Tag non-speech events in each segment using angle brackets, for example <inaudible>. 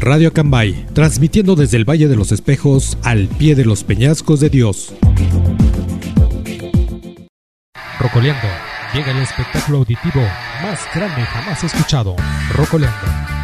Radio Cambay, transmitiendo desde el Valle de los Espejos al pie de los peñascos de Dios. Rocoleando, llega el espectáculo auditivo más grande jamás escuchado. Rocoleando.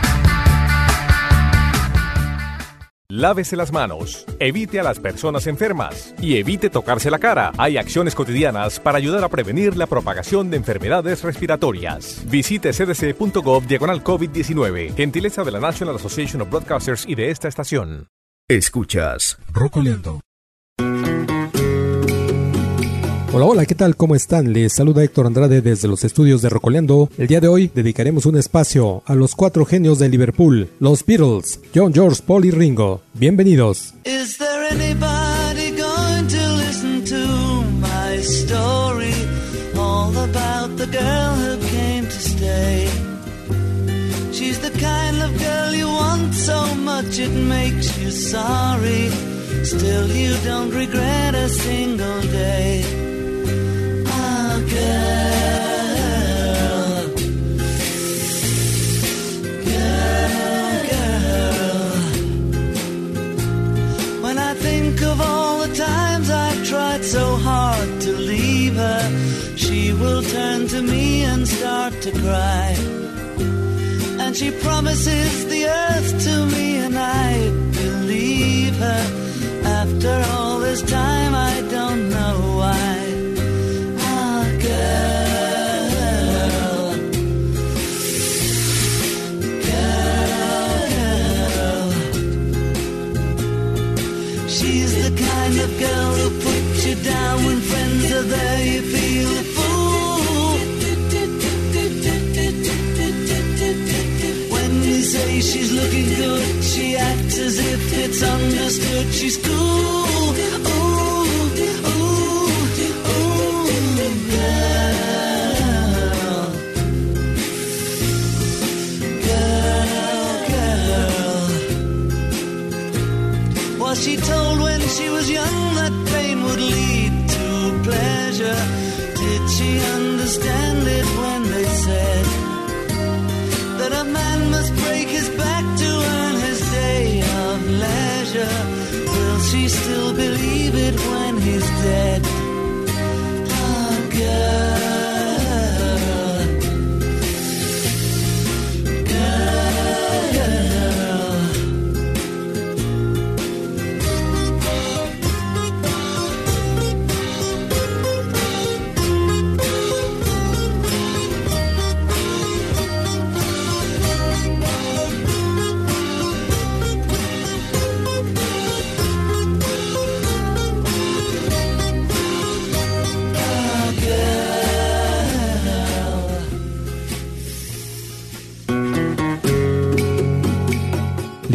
Lávese las manos, evite a las personas enfermas y evite tocarse la cara. Hay acciones cotidianas para ayudar a prevenir la propagación de enfermedades respiratorias. Visite cdc.gov diagonal COVID-19, gentileza de la National Association of Broadcasters y de esta estación. Escuchas Rocoleando. Hola, hola, ¿qué tal? ¿Cómo están? Les saluda Héctor Andrade desde los estudios de Rocoleando. El día de hoy dedicaremos un espacio a los cuatro genios de Liverpool, los Beatles, John, George, Paul y Ringo. Bienvenidos. Is there anybody going to listen to my story? All about the girl who came to stay. She's the kind of girl you want so much it makes you sorry. Still, you don't regret a single day. To cry. And she promises the earth to me, and I believe her. After all this time,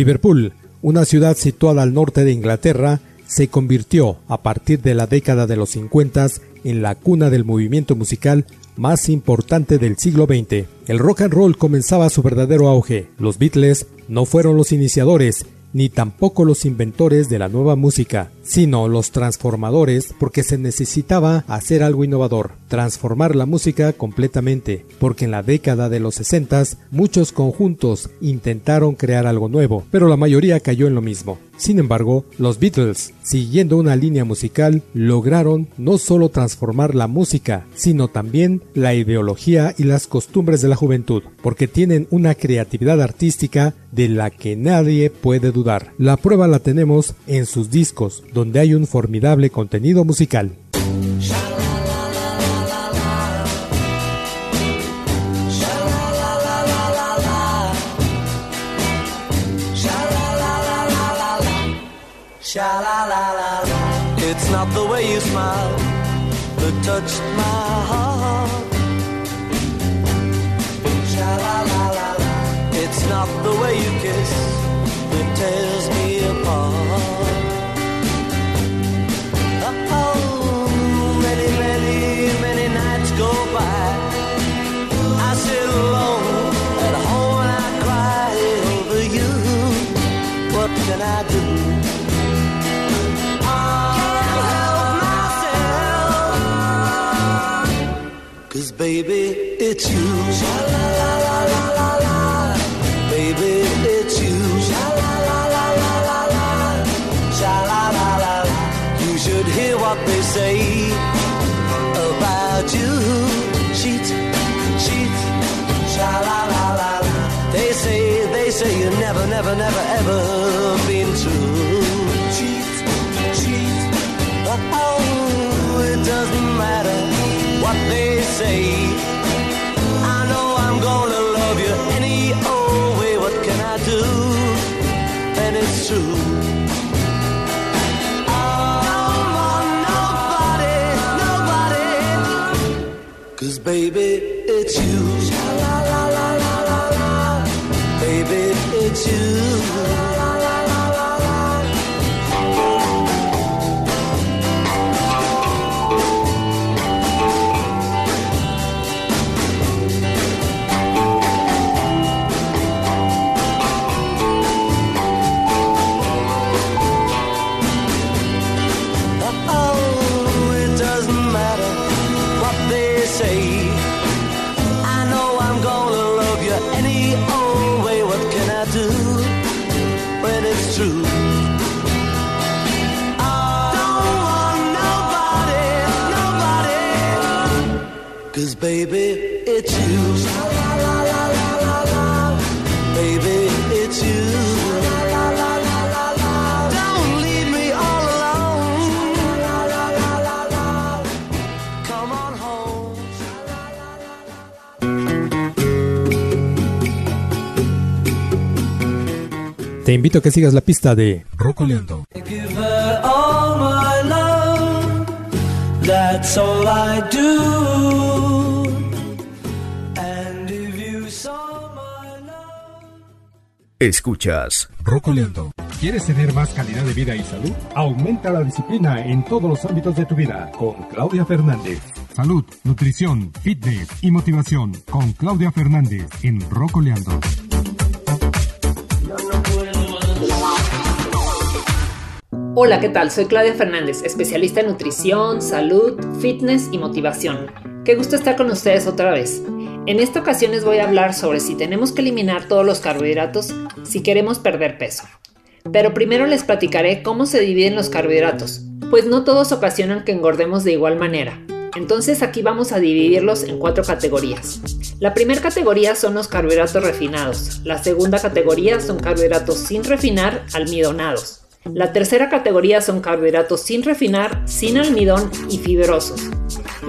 Liverpool, una ciudad situada al norte de Inglaterra, se convirtió a partir de la década de los 50 en la cuna del movimiento musical más importante del siglo XX. El rock and roll comenzaba su verdadero auge. Los Beatles no fueron los iniciadores, ni tampoco los inventores de la nueva música, sino los transformadores porque se necesitaba hacer algo innovador, transformar la música completamente, porque en la década de los 60 muchos conjuntos intentaron crear algo nuevo, pero la mayoría cayó en lo mismo. Sin embargo, los Beatles, siguiendo una línea musical, lograron no solo transformar la música, sino también la ideología y las costumbres de la juventud, porque tienen una creatividad artística de la que nadie puede dudar. La prueba la tenemos en sus discos, donde hay un formidable contenido musical. It's not the way you smile. It's not the way you kiss me Baby, it's you. Sha la la la la la. Baby, it's you. Sha la la la la la. Sha la la la. You should hear what they say about you. Cheat, cheat. Sha la la la. They say, they say you never, never, never, ever say. I know I'm gonna love you any old way. What can I do? And it's true. Cause baby, it's you. La la la la la la. Baby, it's you. La la la Te invito a que sigas la pista de Rocoleando. Escuchas Rocoleando. ¿Quieres tener más calidad de vida y salud? Aumenta la disciplina en todos los ámbitos de tu vida con Claudia Fernández. Salud, nutrición, fitness y motivación con Claudia Fernández en Rocoleando. Hola, ¿qué tal? Soy Claudia Fernández, especialista en nutrición, salud, fitness y motivación. Qué gusto estar con ustedes otra vez. En esta ocasión les voy a hablar sobre si tenemos que eliminar todos los carbohidratos si queremos perder peso. Pero primero les platicaré cómo se dividen los carbohidratos, pues no todos ocasionan que engordemos de igual manera. Entonces aquí vamos a dividirlos en cuatro categorías. La primera categoría son los carbohidratos refinados, la segunda categoría son carbohidratos sin refinar, almidonados. La tercera categoría son carbohidratos sin refinar, sin almidón y fibrosos.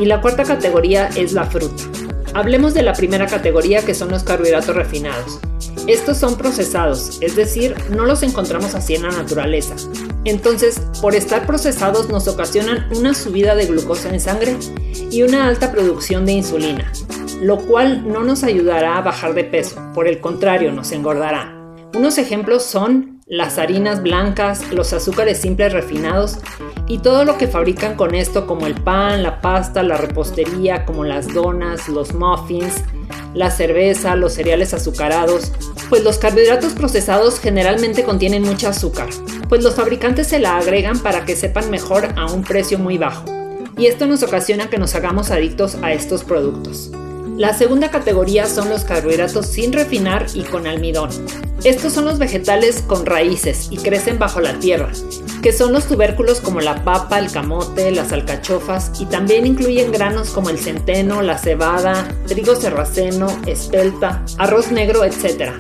Y la cuarta categoría es la fruta. Hablemos de la primera categoría que son los carbohidratos refinados. Estos son procesados, es decir, no los encontramos así en la naturaleza. Entonces, por estar procesados nos ocasionan una subida de glucosa en sangre y una alta producción de insulina, lo cual no nos ayudará a bajar de peso, por el contrario, nos engordará. Unos ejemplos son las harinas blancas, los azúcares simples refinados y todo lo que fabrican con esto como el pan, la pasta, la repostería, como las donas, los muffins, la cerveza, los cereales azucarados, pues los carbohidratos procesados generalmente contienen mucho azúcar, pues los fabricantes se la agregan para que sepan mejor a un precio muy bajo, y esto nos ocasiona que nos hagamos adictos a estos productos. La segunda categoría son los carbohidratos sin refinar y con almidón. Estos son los vegetales con raíces y crecen bajo la tierra, que son los tubérculos como la papa, el camote, las alcachofas y también incluyen granos como el centeno, la cebada, trigo serraceno, espelta, arroz negro, etc.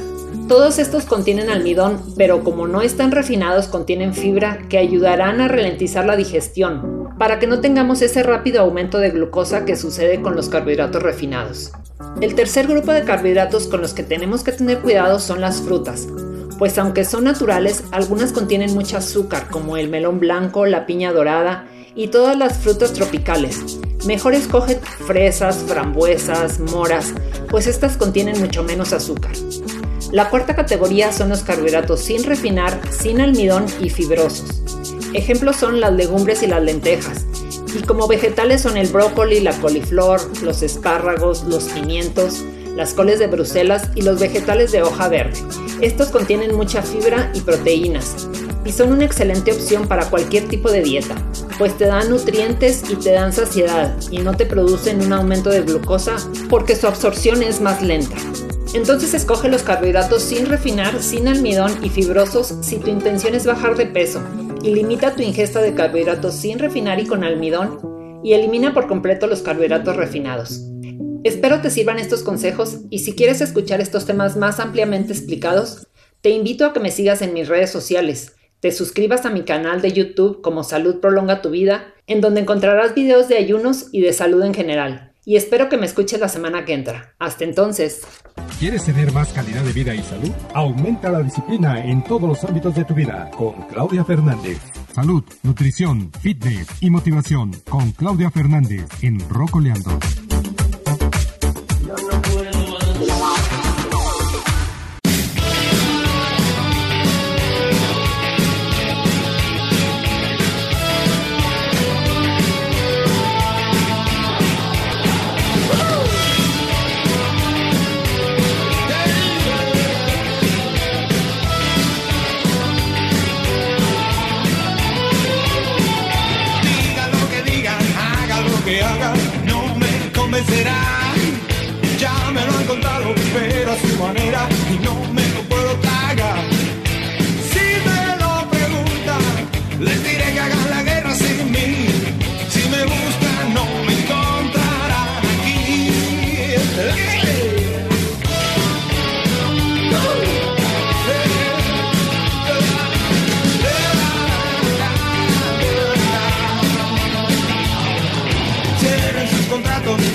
Todos estos contienen almidón, pero como no están refinados contienen fibra que ayudarán a ralentizar la digestión, para que no tengamos ese rápido aumento de glucosa que sucede con los carbohidratos refinados. El tercer grupo de carbohidratos con los que tenemos que tener cuidado son las frutas, pues aunque son naturales, algunas contienen mucho azúcar, como el melón blanco, la piña dorada y todas las frutas tropicales. Mejor escoge fresas, frambuesas, moras, pues estas contienen mucho menos azúcar. La cuarta categoría son los carbohidratos sin refinar, sin almidón y fibrosos. Ejemplos son las legumbres y las lentejas. Y como vegetales son el brócoli, la coliflor, los espárragos, los pimientos, las coles de Bruselas y los vegetales de hoja verde. Estos contienen mucha fibra y proteínas y son una excelente opción para cualquier tipo de dieta, pues te dan nutrientes y te dan saciedad y no te producen un aumento de glucosa porque su absorción es más lenta. Entonces escoge los carbohidratos sin refinar, sin almidón y fibrosos si tu intención es bajar de peso y limita tu ingesta de carbohidratos sin refinar y con almidón y elimina por completo los carbohidratos refinados. Espero te sirvan estos consejos y si quieres escuchar estos temas más ampliamente explicados, te invito a que me sigas en mis redes sociales, te suscribas a mi canal de YouTube como Salud Prolonga tu Vida, en donde encontrarás videos de ayunos y de salud en general. Y espero que me escuches la semana que entra. Hasta entonces. ¿Quieres tener más calidad de vida y salud? Aumenta la disciplina en todos los ámbitos de tu vida con Claudia Fernández. Salud, nutrición, fitness y motivación con Claudia Fernández en Rocoleando. a su manera y no me lo puedo pagar. Si me lo preguntan, les diré que hagan la guerra sin mí. Si me buscan, no me encontrarán aquí.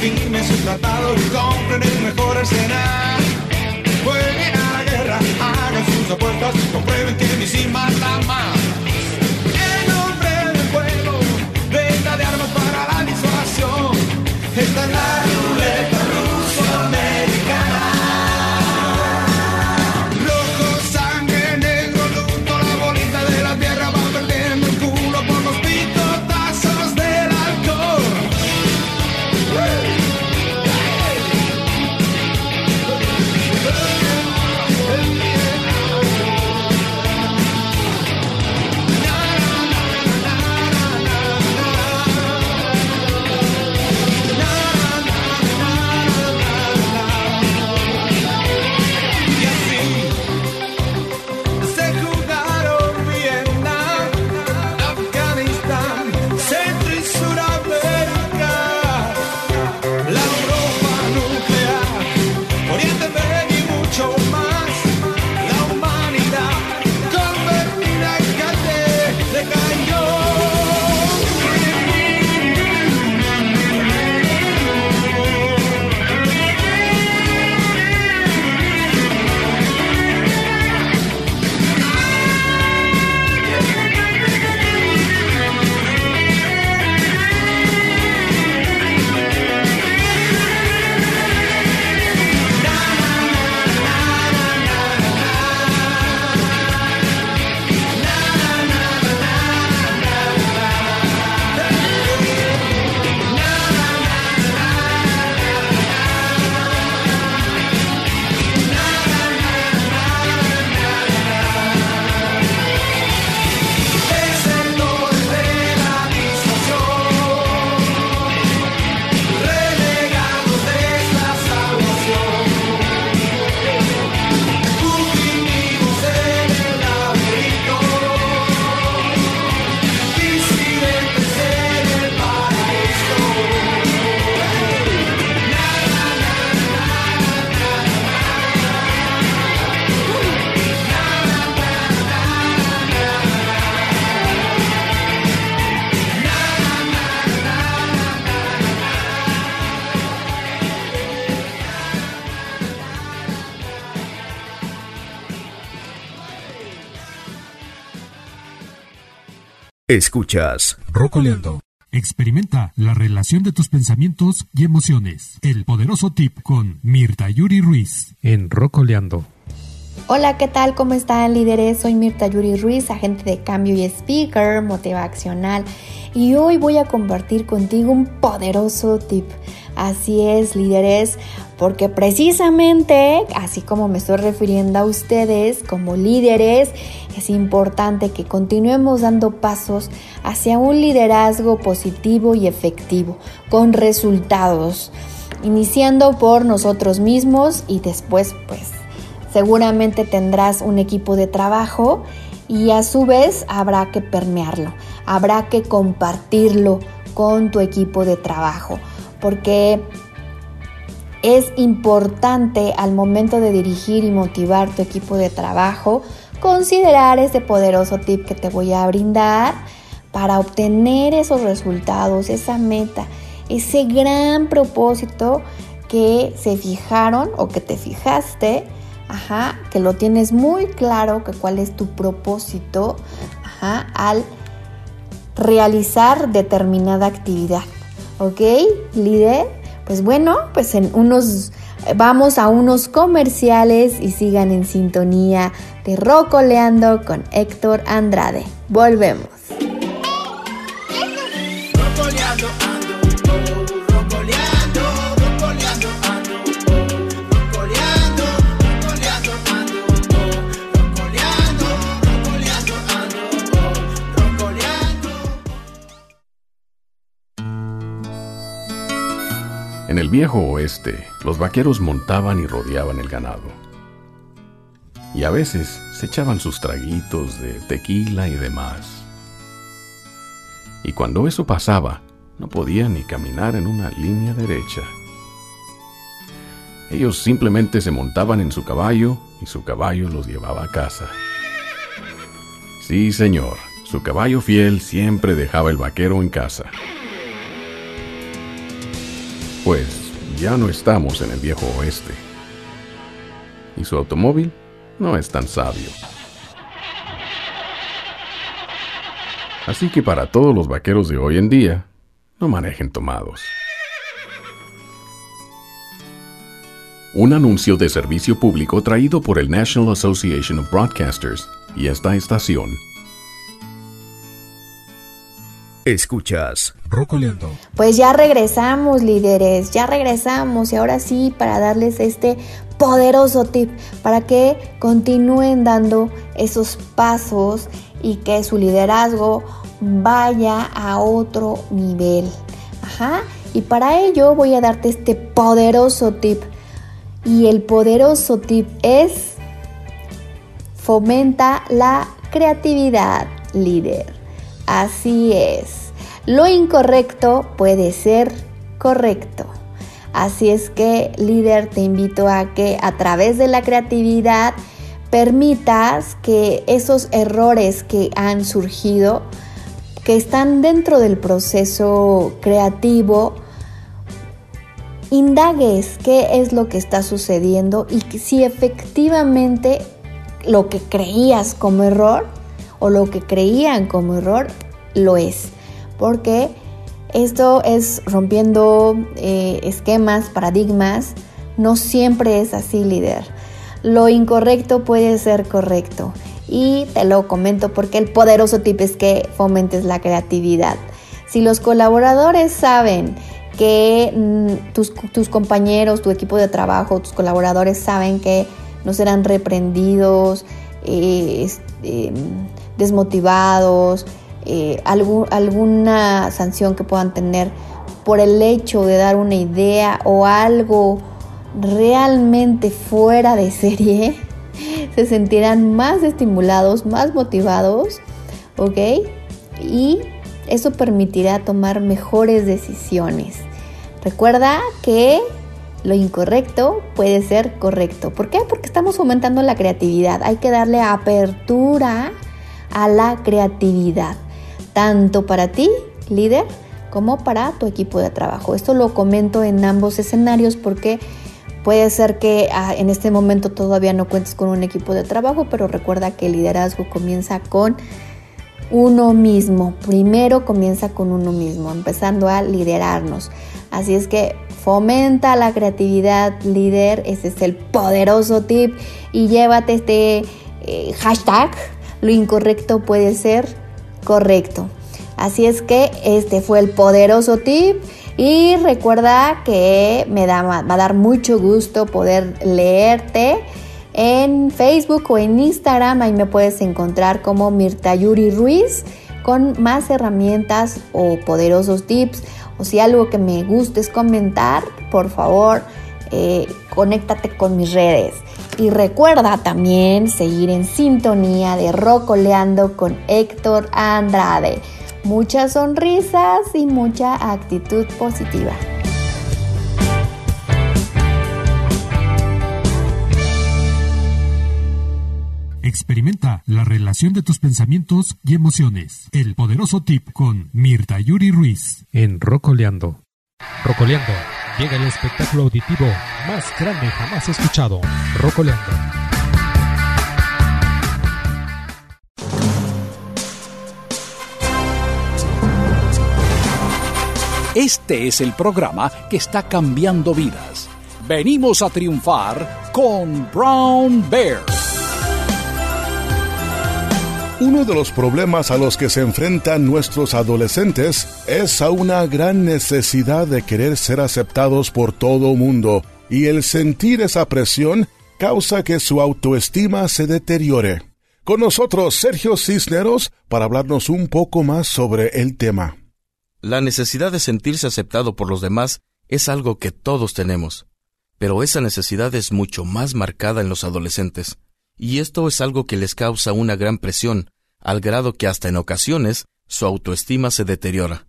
y me su tratado Escuchas Rocoleando. Experimenta la relación de tus pensamientos y emociones. El poderoso tip con Mirta Yuri Ruiz en Rocoleando. Hola, ¿qué tal? ¿Cómo están líderes? Soy Mirta Yuri Ruiz, agente de cambio y speaker motivacional. Y hoy voy a compartir contigo un poderoso tip. Así es, líderes, porque precisamente, así como me estoy refiriendo a ustedes como líderes, es importante que continuemos dando pasos hacia un liderazgo positivo y efectivo, con resultados, iniciando por nosotros mismos y después pues seguramente tendrás un equipo de trabajo y a su vez habrá que permearlo, habrá que compartirlo con tu equipo de trabajo, porque es importante al momento de dirigir y motivar tu equipo de trabajo considerar ese poderoso tip que te voy a brindar para obtener esos resultados, esa meta, ese gran propósito que se fijaron o que te fijaste, ajá, que lo tienes muy claro que cuál es tu propósito, ajá, al realizar determinada actividad. ¿Ok, líder? Pues bueno, pues en unos vamos a unos comerciales y sigan en sintonía de Rocoleando con Héctor Andrade. Volvemos. El viejo oeste, los vaqueros montaban y rodeaban el ganado. Y a veces se echaban sus traguitos de tequila y demás. Y cuando eso pasaba, no podían ni caminar en una línea derecha. Ellos simplemente se montaban en su caballo y su caballo los llevaba a casa. Sí, señor, su caballo fiel siempre dejaba el vaquero en casa. Pues ya no estamos en el viejo oeste. Y su automóvil no es tan sabio. Así que para todos los vaqueros de hoy en día, no manejen tomados. Un anuncio de servicio público traído por el National Association of Broadcasters y esta estación Escuchas Rocoleando. Pues ya regresamos, líderes, ya regresamos y ahora sí para darles este poderoso tip para que continúen dando esos pasos y que su liderazgo vaya a otro nivel. Ajá. Y para ello voy a darte este poderoso tip. Y el poderoso tip es fomenta la creatividad, líder. Así es. Lo incorrecto puede ser correcto. Así es que, líder, te invito a que a través de la creatividad permitas que esos errores que han surgido, que están dentro del proceso creativo, indagues qué es lo que está sucediendo y si efectivamente lo que creías como error o lo que creían como error lo es. Porque esto es rompiendo eh, esquemas, paradigmas. No siempre es así, líder. Lo incorrecto puede ser correcto. Y te lo comento porque el poderoso tip es que fomentes la creatividad. Si los colaboradores saben que mm, tus, tus, compañeros, tu equipo de trabajo, tus colaboradores saben que no serán reprendidos, eh, eh, desmotivados, eh, alguna sanción que puedan tener por el hecho de dar una idea o algo realmente fuera de serie, <laughs> se sentirán más estimulados, más motivados, ¿ok? Y eso permitirá tomar mejores decisiones. Recuerda que lo incorrecto puede ser correcto. ¿Por qué? Porque estamos fomentando la creatividad. Hay que darle apertura a la creatividad, tanto para ti, líder, como para tu equipo de trabajo. Esto lo comento en ambos escenarios porque puede ser que ah, en este momento todavía no cuentes con un equipo de trabajo, pero recuerda que el liderazgo comienza con uno mismo. Primero comienza con uno mismo, empezando a liderarnos. Así es que fomenta la creatividad líder, ese es el poderoso tip y llévate este eh, hashtag lo incorrecto puede ser correcto. Así es que este fue el poderoso tip y recuerda que me da, va a dar mucho gusto poder leerte en Facebook o en Instagram. Ahí me puedes encontrar como Mirta Yuri Ruiz con más herramientas o poderosos tips. O si algo que me guste es comentar, por favor, eh, conéctate con mis redes. Y recuerda también seguir en sintonía de Rocoleando con Héctor Andrade. Muchas sonrisas y mucha actitud positiva. Experimenta la relación de tus pensamientos y emociones. El poderoso tip con Mirta Yuri Ruiz en Rocoleando. Rocoleando llega el espectáculo auditivo más grande jamás escuchado. Rocoleando. Este es el programa que está cambiando vidas. Venimos a triunfar con Brown Bear. Uno de los problemas a los que se enfrentan nuestros adolescentes es a una gran necesidad de querer ser aceptados por todo mundo, y el sentir esa presión causa que su autoestima se deteriore. Con nosotros Sergio Cisneros para hablarnos un poco más sobre el tema. La necesidad de sentirse aceptado por los demás es algo que todos tenemos, pero esa necesidad es mucho más marcada en los adolescentes y esto es algo que les causa una gran presión, al grado que hasta en ocasiones su autoestima se deteriora.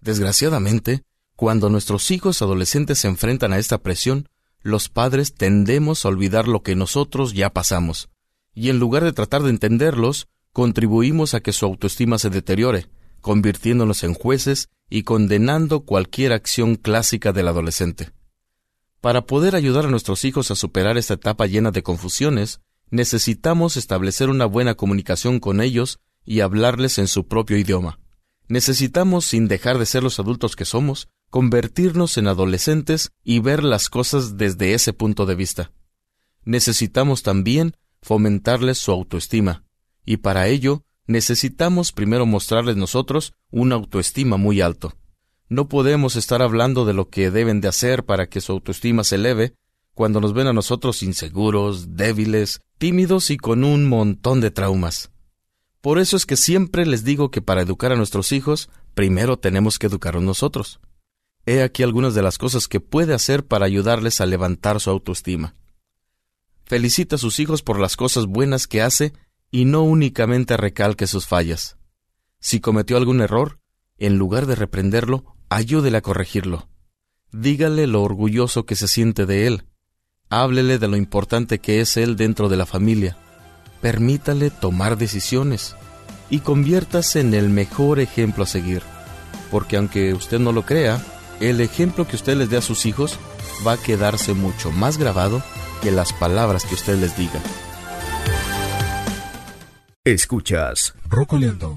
Desgraciadamente, cuando nuestros hijos adolescentes se enfrentan a esta presión, los padres tendemos a olvidar lo que nosotros ya pasamos, y en lugar de tratar de entenderlos, contribuimos a que su autoestima se deteriore, convirtiéndonos en jueces y condenando cualquier acción clásica del adolescente. Para poder ayudar a nuestros hijos a superar esta etapa llena de confusiones, necesitamos establecer una buena comunicación con ellos y hablarles en su propio idioma. Necesitamos, sin dejar de ser los adultos que somos, convertirnos en adolescentes y ver las cosas desde ese punto de vista. Necesitamos también fomentarles su autoestima, y para ello necesitamos primero mostrarles nosotros una autoestima muy alto. No podemos estar hablando de lo que deben de hacer para que su autoestima se eleve cuando nos ven a nosotros inseguros, débiles, tímidos y con un montón de traumas. Por eso es que siempre les digo que para educar a nuestros hijos, primero tenemos que educarlos nosotros. He aquí algunas de las cosas que puede hacer para ayudarles a levantar su autoestima. Felicita a sus hijos por las cosas buenas que hace y no únicamente recalque sus fallas. Si cometió algún error, en lugar de reprenderlo, ayúdele a corregirlo. Dígale lo orgulloso que se siente de él Háblele de lo importante que es él dentro de la familia. Permítale tomar decisiones y conviértase en el mejor ejemplo a seguir. Porque aunque usted no lo crea, el ejemplo que usted les dé a sus hijos va a quedarse mucho más grabado que las palabras que usted les diga. Escuchas Rocoleando.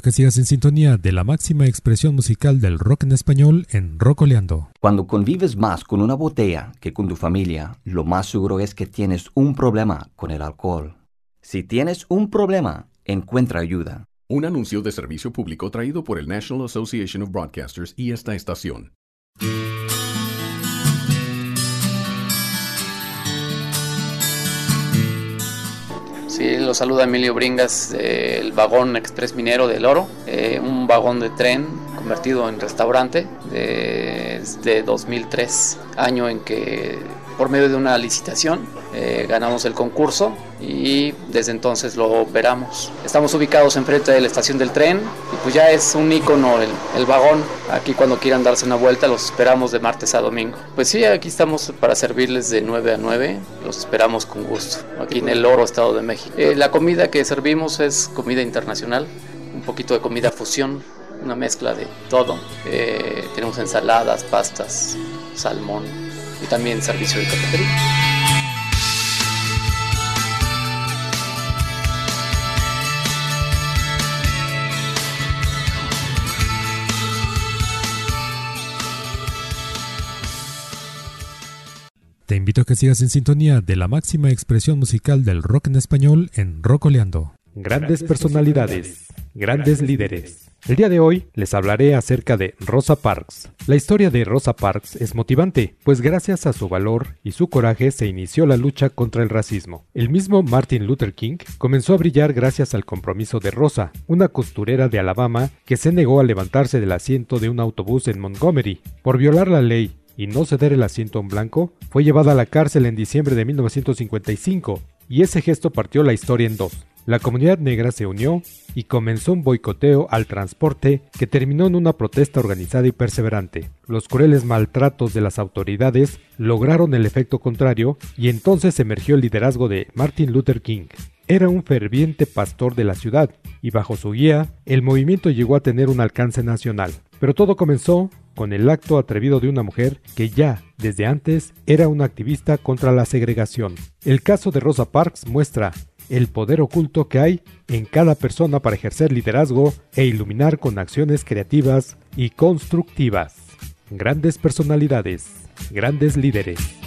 Que sigas en sintonía de la máxima expresión musical del rock en español en Rocoleando. Cuando convives más con una botella que con tu familia, lo más seguro es que tienes un problema con el alcohol. Si tienes un problema, encuentra ayuda. Un anuncio de servicio público traído por el National Association of Broadcasters y esta estación. Lo saluda Emilio Bringas del vagón Express Minero del Oro, eh, un vagón de tren convertido en restaurante desde 2003, año en que por medio de una licitación. Eh, ganamos el concurso y desde entonces lo operamos. Estamos ubicados enfrente de la estación del tren y pues ya es un icono el, vagón. Aquí cuando quieran darse una vuelta los esperamos de martes a domingo. Pues sí, aquí estamos para servirles de 9 a 9. Los esperamos con gusto. Aquí en el Oro, Estado de México. Eh, la comida que servimos es comida internacional, un poquito de comida fusión, una mezcla de todo. Eh, tenemos ensaladas, pastas, salmón, y también servicio de cafetería. Te invito a que sigas en sintonía de la máxima expresión musical del rock en español en Rocoleando. Grandes personalidades, grandes líderes. El día de hoy les hablaré acerca de Rosa Parks. La historia de Rosa Parks es motivante, pues gracias a su valor y su coraje se inició la lucha contra el racismo. El mismo Martin Luther King comenzó a brillar gracias al compromiso de Rosa, una costurera de Alabama que se negó a levantarse del asiento de un autobús en Montgomery. Por violar la ley y no ceder el asiento a un blanco, fue llevada a la cárcel en diciembre de 1955, y ese gesto partió la historia en dos. La comunidad negra se unió y comenzó un boicoteo al transporte que terminó en una protesta organizada y perseverante. Los crueles maltratos de las autoridades lograron el efecto contrario y entonces emergió el liderazgo de Martin Luther King. Era un ferviente pastor de la ciudad y bajo su guía el movimiento llegó a tener un alcance nacional. Pero todo comenzó con el acto atrevido de una mujer que ya, desde antes, era una activista contra la segregación. El caso de Rosa Parks muestra el poder oculto que hay en cada persona para ejercer liderazgo e iluminar con acciones creativas y constructivas. Grandes personalidades, grandes líderes.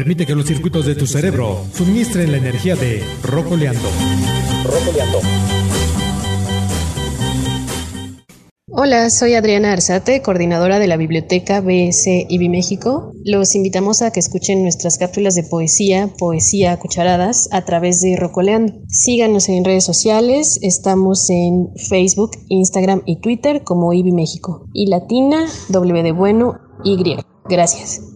Permite que los circuitos de tu cerebro suministren la energía de Rocoleando. Rocoleando. Hola, soy Adriana Arzate, coordinadora de la Biblioteca BS IBI México. Los invitamos a que escuchen nuestras cápsulas de poesía, poesía a cucharadas, a través de Rocoleando. Síganos en redes sociales, estamos en Facebook, Instagram y Twitter como IBI México. Y latina, W de bueno, Y. Gracias.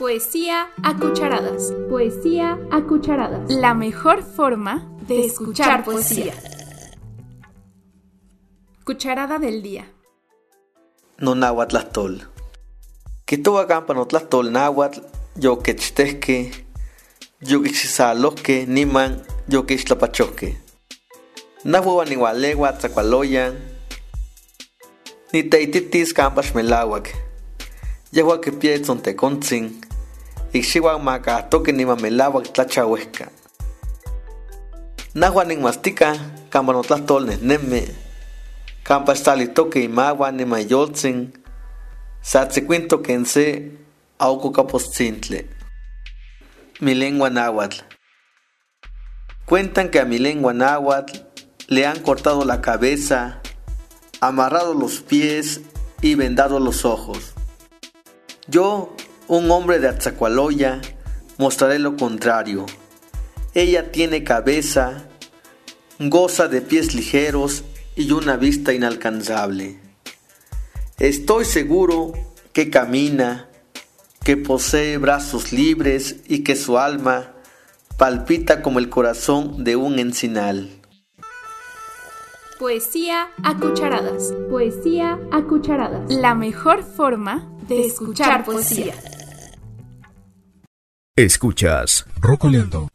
Poesía a cucharadas. Poesía a cucharadas. La mejor forma de escuchar poesía. Cucharada del día. No náhuatl tlastol. Kitoa campa no tlastol náhuatl, yo quechtesque, yo quechisaloque, niman, yo quechtlapachoque. Nahuawa ni walegua tzacualoyan, ni teititis campa xmelawak. Yahua que pie tzontecontzin, ixxiwa macatoque ni mamelawak tlachahuesca. Nahua nin mastica, campa no tlastol neme. Campa toque imawa ni mayoltzin, satzicuinto kense auco capostintle. Mi lengua náhuatl. Cuentan que a mi lengua náhuatl le han cortado la cabeza, amarrado los pies y vendado los ojos. Yo, un hombre de Atzacualoya, mostraré lo contrario. Ella tiene cabeza, goza de pies ligeros y una vista inalcanzable. Estoy seguro que camina, que posee brazos libres y que su alma palpita como el corazón de un encinal. Poesía a cucharadas. Poesía a cucharadas. La mejor forma de escuchar poesía. Escuchas Rocoleando.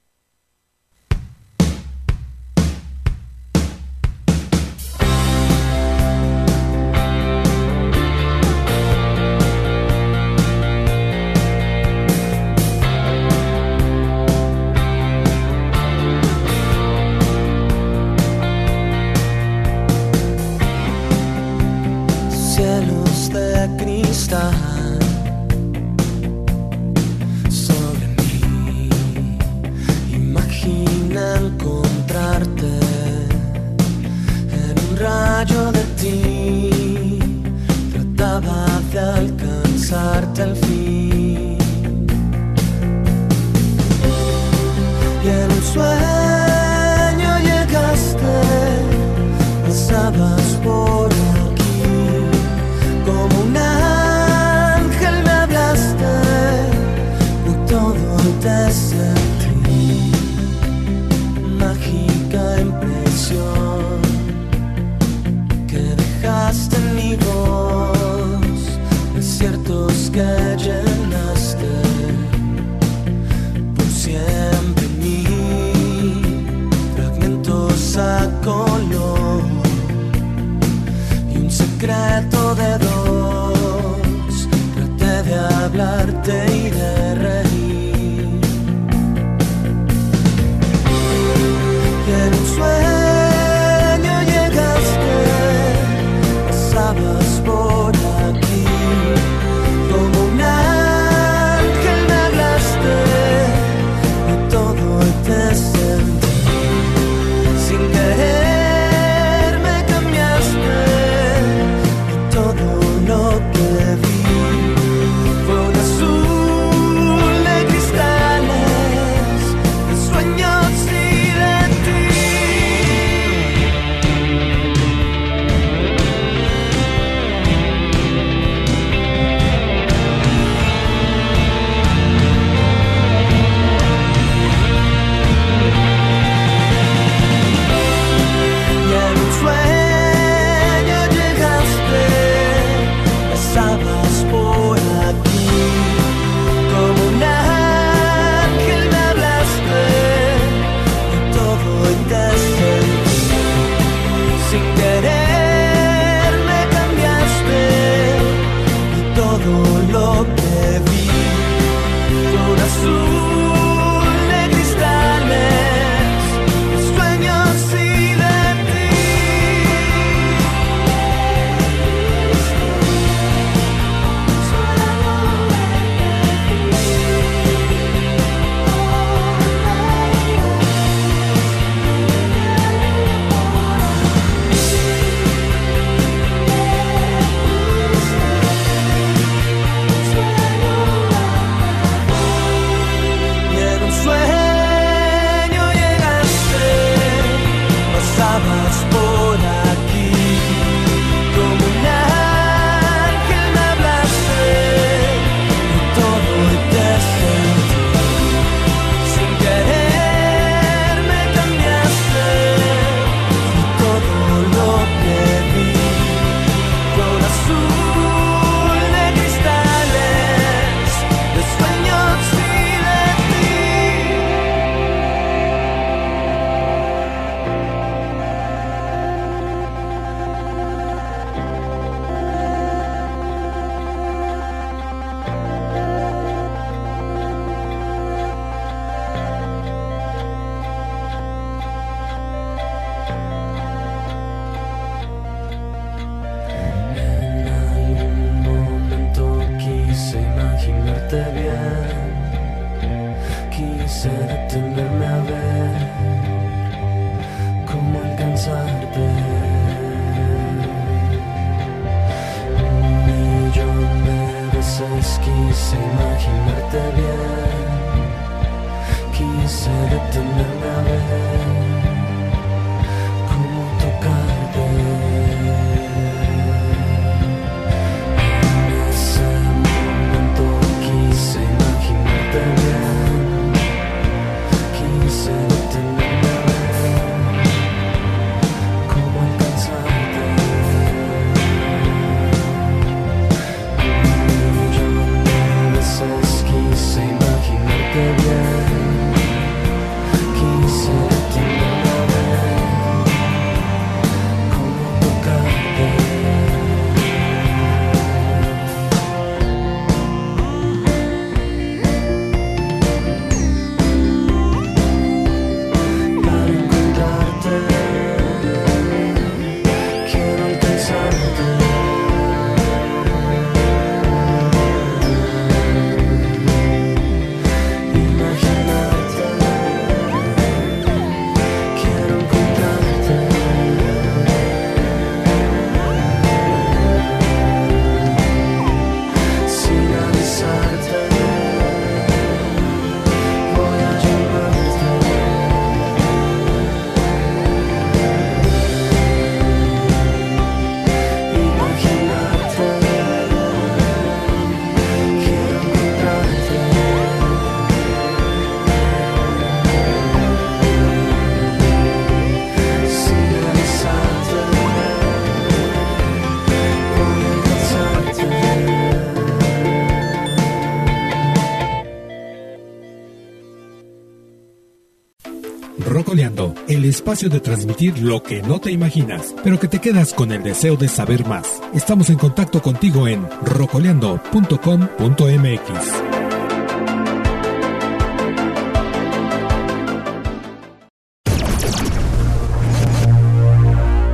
Espacio de transmitir lo que no te imaginas, pero que te quedas con el deseo de saber más. Estamos en contacto contigo en rocoleando.com.mx.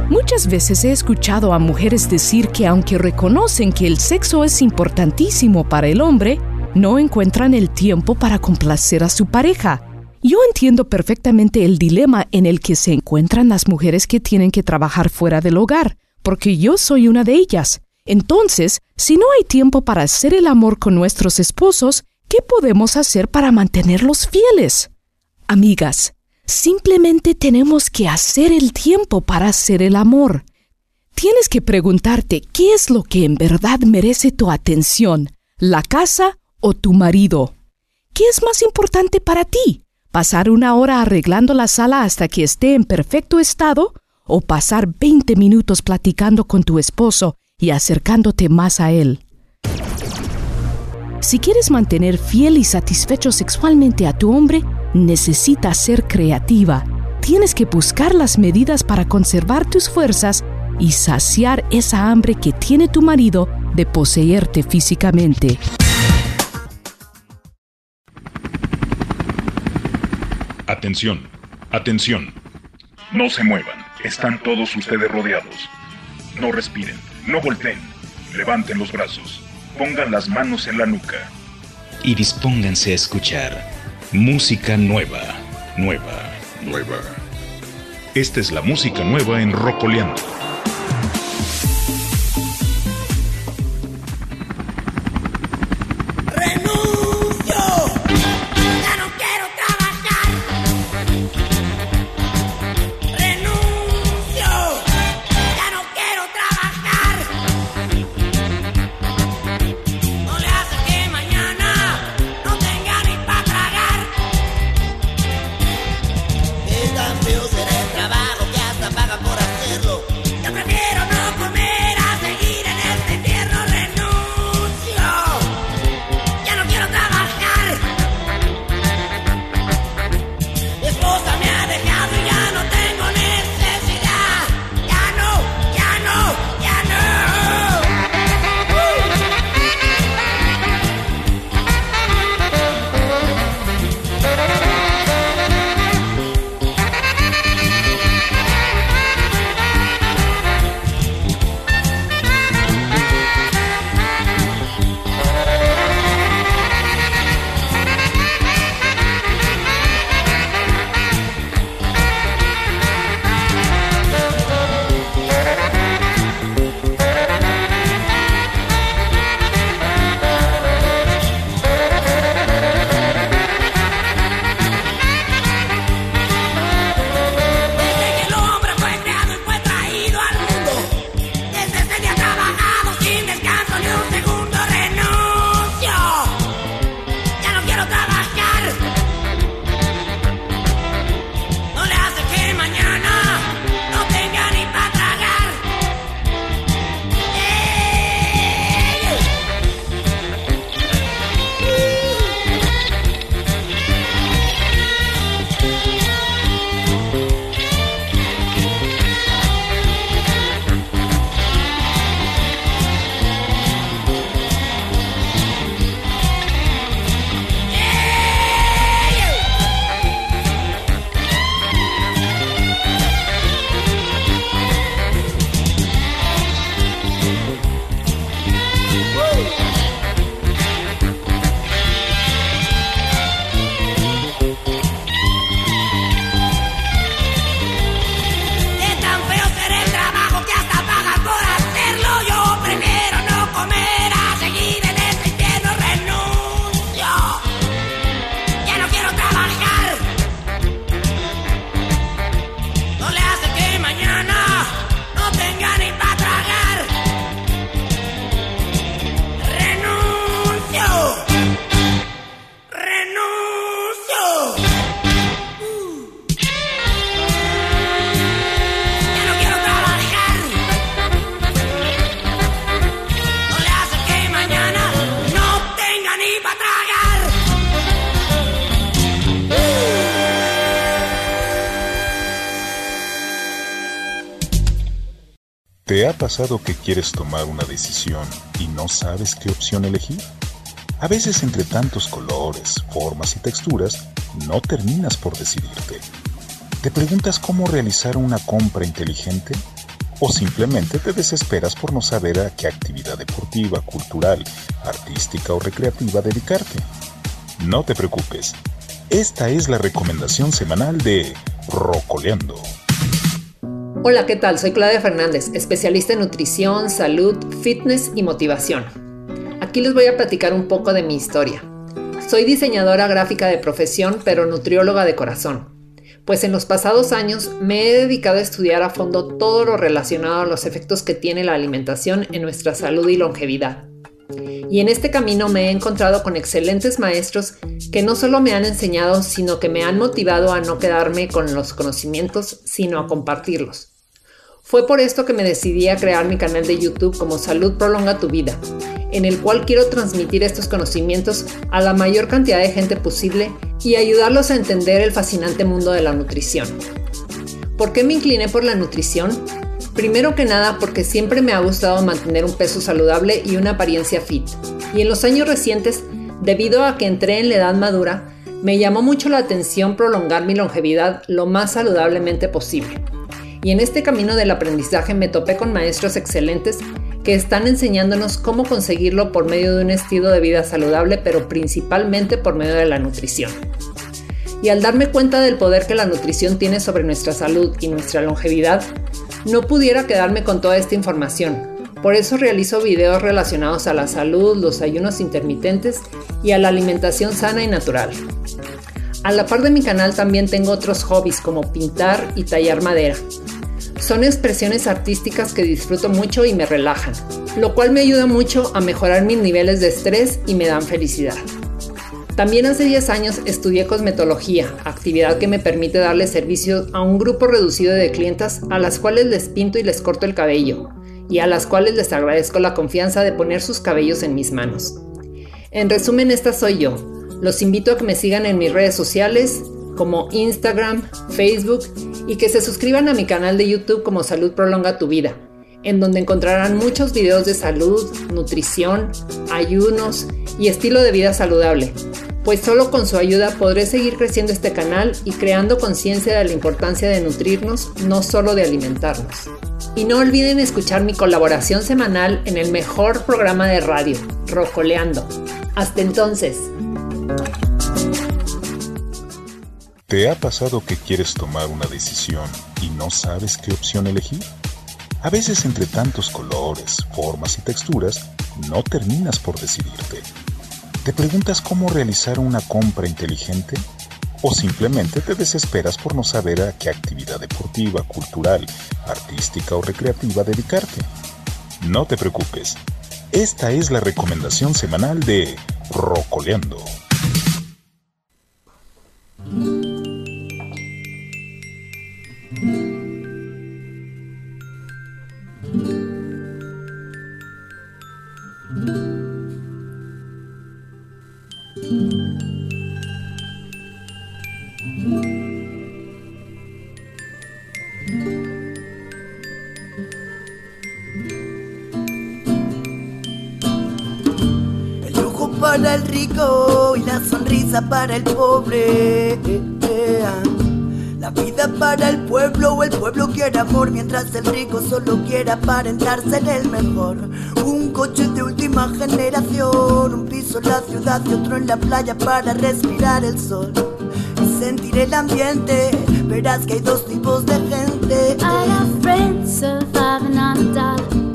Muchas veces he escuchado a mujeres decir que aunque reconocen que el sexo es importantísimo para el hombre, no encuentran el tiempo para complacer a su pareja. Yo entiendo perfectamente el dilema en el que se encuentran las mujeres que tienen que trabajar fuera del hogar, porque yo soy una de ellas. Entonces, si no hay tiempo para hacer el amor con nuestros esposos, ¿qué podemos hacer para mantenerlos fieles? Amigas, Simplemente tenemos que hacer el tiempo para hacer el amor. Tienes que preguntarte qué es lo que en verdad merece tu atención, la casa o tu marido. ¿Qué es más importante para ti? ¿Pasar una hora arreglando la sala hasta que esté en perfecto estado? ¿O pasar 20 minutos platicando con tu esposo y acercándote más a él? Si quieres mantener fiel y satisfecho sexualmente a tu hombre, necesitas ser creativa. Tienes que buscar las medidas para conservar tus fuerzas y saciar esa hambre que tiene tu marido de poseerte físicamente. Atención, atención. No se muevan, están todos ustedes rodeados. No respiren, no volteen, levanten los brazos, pongan las manos en la nuca. Y dispónganse a escuchar Música nueva, nueva, nueva. Esta es la música nueva en Rocoleando. Que quieres tomar una decisión y no sabes qué opción elegir? A veces entre tantos colores, formas y texturas, no terminas por decidirte. ¿Te preguntas cómo realizar una compra inteligente? ¿O simplemente te desesperas por no saber a qué actividad deportiva, cultural, artística o recreativa dedicarte? No te preocupes. Esta es la recomendación semanal de Rocoleando. Hola, ¿qué tal? Soy Claudia Fernández, especialista en nutrición, salud, fitness y motivación. Aquí les voy a platicar un poco de mi historia. Soy diseñadora gráfica de profesión, pero nutrióloga de corazón, pues en los pasados años me he dedicado a estudiar a fondo todo lo relacionado a los efectos que tiene la alimentación en nuestra salud y longevidad. Y en este camino me he encontrado con excelentes maestros que no solo me han enseñado, sino que me han motivado a no quedarme con los conocimientos, sino a compartirlos. Fue por esto que me decidí a crear mi canal de YouTube como Salud Prolonga tu Vida, en el cual quiero transmitir estos conocimientos a la mayor cantidad de gente posible y ayudarlos a entender el fascinante mundo de la nutrición. ¿Por qué me incliné por la nutrición? Primero que nada porque siempre me ha gustado mantener un peso saludable y una apariencia fit. Y en los años recientes, debido a que entré en la edad madura, me llamó mucho la atención prolongar mi longevidad lo más saludablemente posible. Y en este camino del aprendizaje me topé con maestros excelentes que están enseñándonos cómo conseguirlo por medio de un estilo de vida saludable, pero principalmente por medio de la nutrición. Y al darme cuenta del poder que la nutrición tiene sobre nuestra salud y nuestra longevidad, no pudiera quedarme con toda esta información. Por eso realizo videos relacionados a la salud, los ayunos intermitentes y a la alimentación sana y natural. A la par de mi canal también tengo otros hobbies como pintar y tallar madera. Son expresiones artísticas que disfruto mucho y me relajan, lo cual me ayuda mucho a mejorar mis niveles de estrés y me dan felicidad. También hace 10 años estudié cosmetología, actividad que me permite darle servicio a un grupo reducido de clientas a las cuales les pinto y les corto el cabello, y a las cuales les agradezco la confianza de poner sus cabellos en mis manos. En resumen, esta soy yo. Los invito a que me sigan en mis redes sociales como Instagram, Facebook y que se suscriban a mi canal de YouTube como Salud Prolonga tu Vida, en donde encontrarán muchos videos de salud, nutrición, ayunos y estilo de vida saludable, pues solo con su ayuda podré seguir creciendo este canal y creando conciencia de la importancia de nutrirnos, no solo de alimentarnos. Y no olviden escuchar mi colaboración semanal en el mejor programa de radio, Rocoleando. Hasta entonces. ¿Te ha pasado que quieres tomar una decisión y no sabes qué opción elegir? A veces entre tantos colores, formas y texturas, no terminas por decidirte. ¿Te preguntas cómo realizar una compra inteligente? ¿O simplemente te desesperas por no saber a qué actividad deportiva, cultural, artística o recreativa dedicarte? No te preocupes. Esta es la recomendación semanal de Rocoleando. El para el rico y la sonrisa para el pobre. La vida para el pueblo el pueblo quiere amor mientras el rico solo quiere aparentar ser el mejor. Un coche de última generación, un piso en la ciudad y otro en la playa para respirar el sol. Y sentir el ambiente, verás que hay dos tipos de gente. I have friends surviving on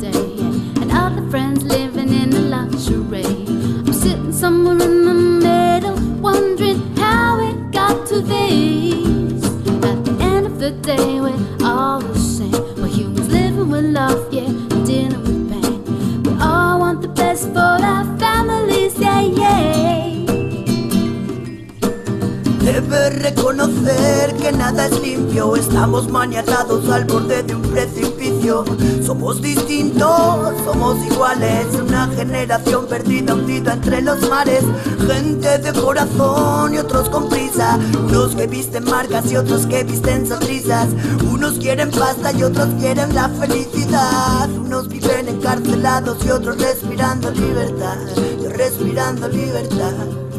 reconocer que nada es limpio, estamos maniatados al borde de un precipicio. Somos distintos, somos iguales. Una generación perdida, hundida entre los mares. Gente de corazón y otros con prisa. Unos que visten marcas y otros que visten sonrisas. Unos quieren pasta y otros quieren la felicidad. Unos viven encarcelados y otros respirando libertad. Yo respirando libertad,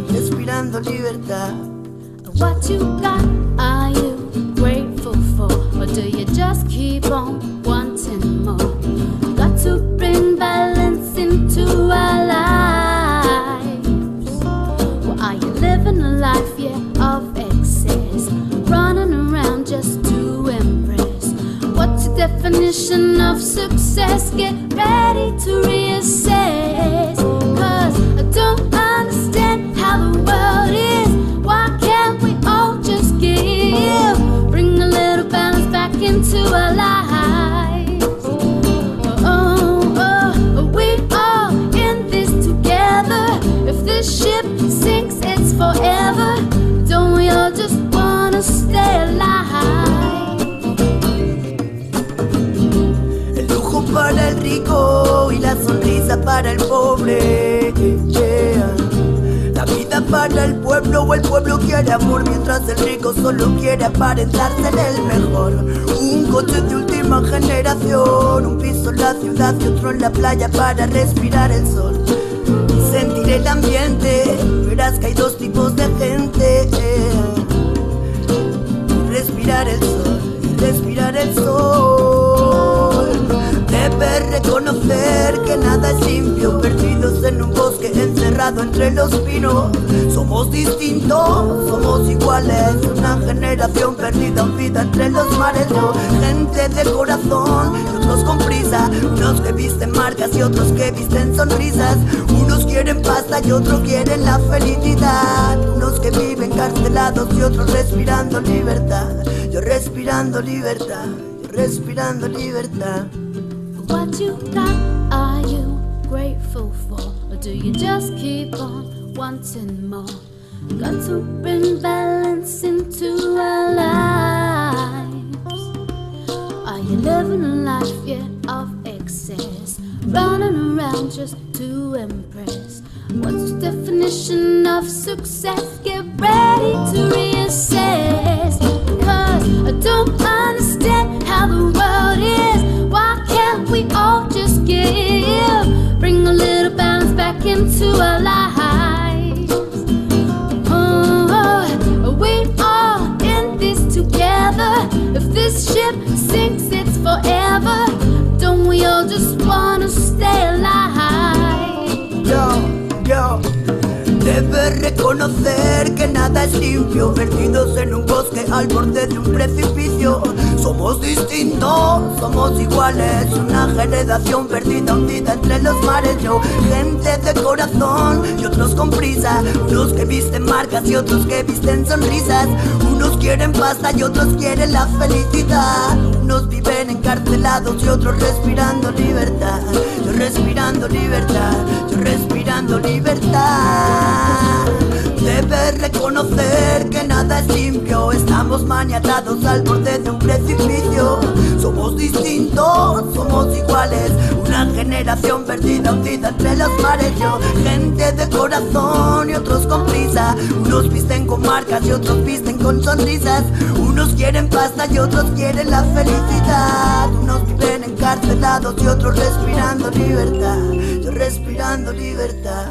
respirando libertad. What you got, are you grateful for? Or do you just keep on wanting more? Got to bring balance into our lives. Are you living a life, yeah, of excess? Running around just to impress. What's your definition of success? Get ready to reassess. Forever. Don't we all just wanna stay alive? El lujo para el rico y la sonrisa para el pobre. La vida para el pueblo o el pueblo quiere amor mientras el rico solo quiere aparentar ser el mejor. Un coche de última generación, un piso en la ciudad y otro en la playa para respirar el sol. Sentir el ambiente, verás que hay dos de gente. Respirar el sol, respirar el sol. Debes reconocer que nada es limpio, perdidos en un bosque encerrado entre los pinos. Somos distintos, somos iguales, una generación perdida, vida entre los mares. Yo, gente de corazón, otros con prisa, unos que visten marcas y otros que visten sonrisas. Unos quieren pasta y otros quieren la felicidad. Unos que viven carcelados y otros respirando libertad. Yo respirando libertad, yo respirando libertad. What you got, are you grateful for? Or do you just keep on wanting more? Got to bring balance into our lives. Are you living a life, yeah, of excess? Running around just to impress. What's the definition of success? Get ready to reassess. Cause I don't understand how the world is. We all just give? Bring a little balance back into our lives. Oh, we all in this together. If this ship sinks, it's forever. Don't we all just wanna stay alive? Yo, yo. Debes reconocer que nada es limpio, perdidos en un bosque al borde de un precipicio. Somos distintos, somos iguales, una generación perdida, hundida entre los mares. Yo, gente de corazón y otros con prisa, unos que visten marcas y otros que visten sonrisas. Unos quieren pasta y otros quieren la felicidad. Unos viven encarcelados y otros respirando libertad. Yo respirando libertad, respirando libertad. Debes reconocer que nada es limpio, estamos maniatados al borde de un precipicio. Somos distintos, somos iguales, una generación perdida, hundida entre los mares. Yo, gente de corazón y otros con prisa. Unos visten con marcas y otros visten con sonrisas. Unos quieren pasta y otros quieren la felicidad. Unos viven encarcelados y otros respirando libertad. Yo respirando libertad.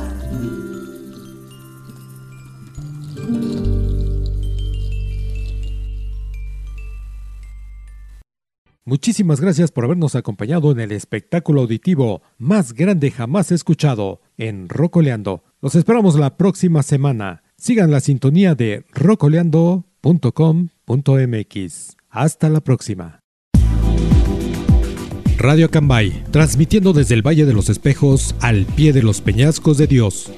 Muchísimas gracias por habernos acompañado en el espectáculo auditivo más grande jamás escuchado en Rocoleando. Los esperamos la próxima semana. Sigan la sintonía de Hasta la próxima. Radio Cambay, transmitiendo desde el Valle de los Espejos al pie de los peñascos de Dios.